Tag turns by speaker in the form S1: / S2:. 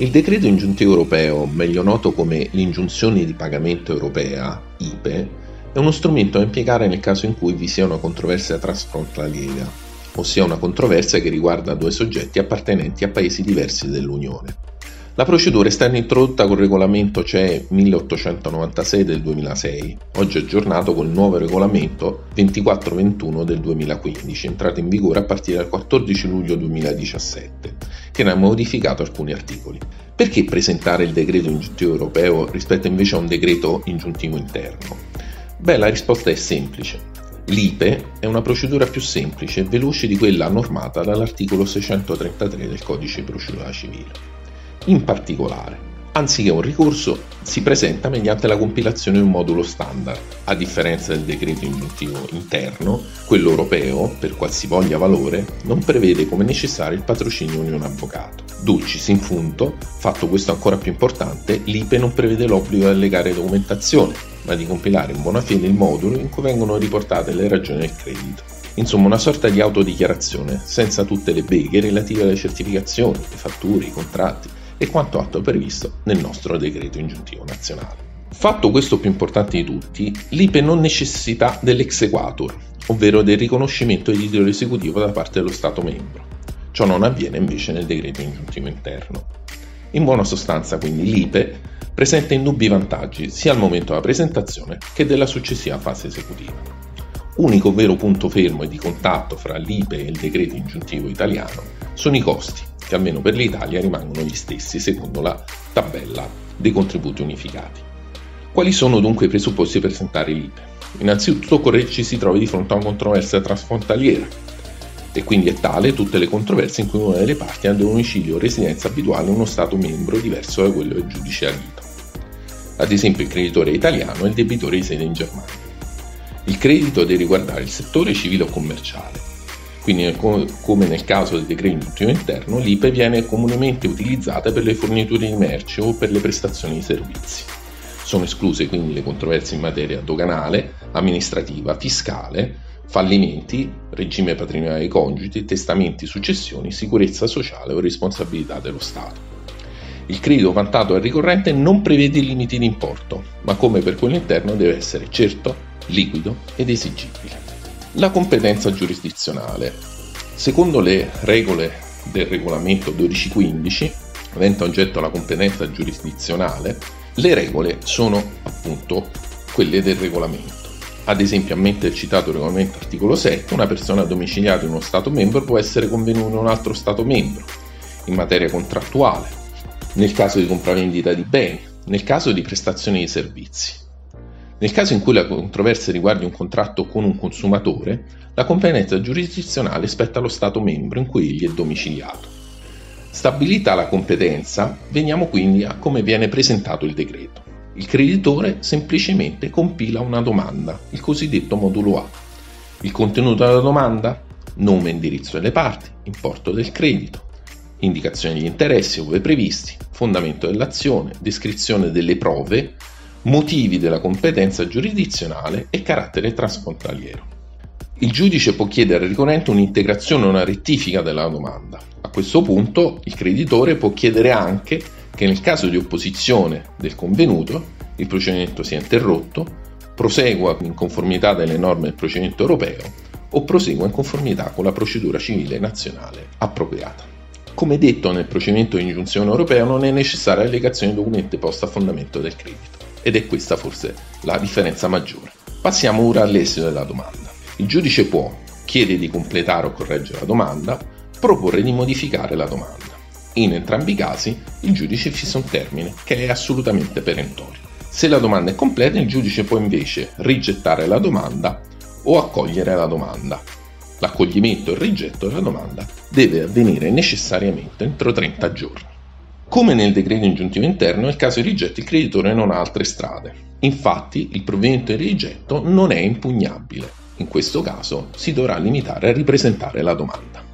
S1: Il decreto ingiuntivo europeo, meglio noto come l'ingiunzione di pagamento europea, IPE, è uno strumento da impiegare nel caso in cui vi sia una controversia trasfrontaliera, ossia una controversia che riguarda due soggetti appartenenti a paesi diversi dell'Unione. La procedura è stata introdotta col regolamento CE 1896 del 2006, oggi aggiornato col nuovo regolamento 2421 del 2015, entrato in vigore a partire dal 14 luglio 2017, che ne ha modificato alcuni articoli. Perché presentare il decreto ingiuntivo europeo rispetto invece a un decreto ingiuntivo interno? Beh, la risposta è semplice. L'IPE è una procedura più semplice e veloce di quella normata dall'articolo 633 del Codice di procedura civile. In particolare, anziché un ricorso, si presenta mediante la compilazione di un modulo standard. A differenza del decreto ingiuntivo interno, quello europeo, per qualsivoglia valore, non prevede come necessario il patrocinio di un avvocato. Dulcis in funto, fatto questo ancora più importante, l'IPE non prevede l'obbligo di allegare documentazione, ma di compilare in buona fede il modulo in cui vengono riportate le ragioni del credito. Insomma, una sorta di autodichiarazione, senza tutte le beghe relative alle certificazioni, le fatture, i contratti, e quanto atto previsto nel nostro decreto ingiuntivo nazionale. Fatto questo più importante di tutti, l'IPE non necessita dell'exequatur, ovvero del riconoscimento di titolo esecutivo da parte dello Stato membro. Ciò non avviene invece nel decreto ingiuntivo interno. In buona sostanza, quindi, l'IPE presenta indubbi vantaggi sia al momento della presentazione che della successiva fase esecutiva. Unico vero punto fermo e di contatto fra l'IPE e il decreto ingiuntivo italiano sono i costi, che almeno per l'Italia rimangono gli stessi secondo la tabella dei contributi unificati. Quali sono dunque i presupposti per presentare l'IPE? Innanzitutto occorre che ci si trovi di fronte a una controversia trasfrontaliera e quindi è tale tutte le controversie in cui una delle parti ha domicilio o residenza abituale in uno Stato membro diverso da quello del giudice adito. Ad esempio il creditore italiano e il debitore di sede in Germania. Il credito deve riguardare il settore civile o commerciale quindi come nel caso del decreto ingiuntivo interno, l'IPE viene comunemente utilizzata per le forniture di merci o per le prestazioni di servizi. Sono escluse quindi le controversie in materia doganale, amministrativa, fiscale, fallimenti, regime patrimoniale dei congiti, testamenti, successioni, sicurezza sociale o responsabilità dello Stato. Il credito vantato dal ricorrente non prevede limiti di importo, ma come per quello interno deve essere certo, liquido ed esigibile. La competenza giurisdizionale. Secondo le regole del regolamento 1215, avente oggetto la competenza giurisdizionale, le regole sono appunto quelle del regolamento. Ad esempio, a mente del citato regolamento articolo 7, una persona domiciliata in uno Stato membro può essere convenuta in un altro Stato membro in materia contrattuale, nel caso di compravendita di beni, nel caso di prestazioni di servizi. Nel caso in cui la controversia riguardi un contratto con un consumatore, la competenza giurisdizionale spetta allo Stato membro in cui egli è domiciliato. Stabilita la competenza, veniamo quindi a come viene presentato il decreto. Il creditore semplicemente compila una domanda, il cosiddetto modulo A. Il contenuto della domanda? Nome e indirizzo delle parti, importo del credito, indicazione degli interessi ove previsti, fondamento dell'azione, descrizione delle prove, motivi della competenza giurisdizionale e carattere transfrontaliero. Il giudice può chiedere al ricorrente un'integrazione o una rettifica della domanda. A questo punto il creditore può chiedere anche che nel caso di opposizione del convenuto il procedimento sia interrotto, prosegua in conformità delle norme del procedimento europeo o prosegua in conformità con la procedura civile nazionale appropriata. Come detto nel procedimento di ingiunzione europeo non è necessaria l'allegazione di documenti posta a fondamento del credito ed è questa forse la differenza maggiore. Passiamo ora all'esito della domanda. Il giudice può chiedere di completare o correggere la domanda, proporre di modificare la domanda. In entrambi i casi il giudice fissa un termine che è assolutamente perentorio. Se la domanda è completa, il giudice può invece rigettare la domanda o accogliere la domanda. L'accoglimento e il rigetto della domanda deve avvenire necessariamente entro 30 giorni. Come nel decreto ingiuntivo interno, nel caso di rigetto il creditore non ha altre strade. Infatti, il provvedimento di rigetto non è impugnabile. In questo caso si dovrà limitare a ripresentare la domanda.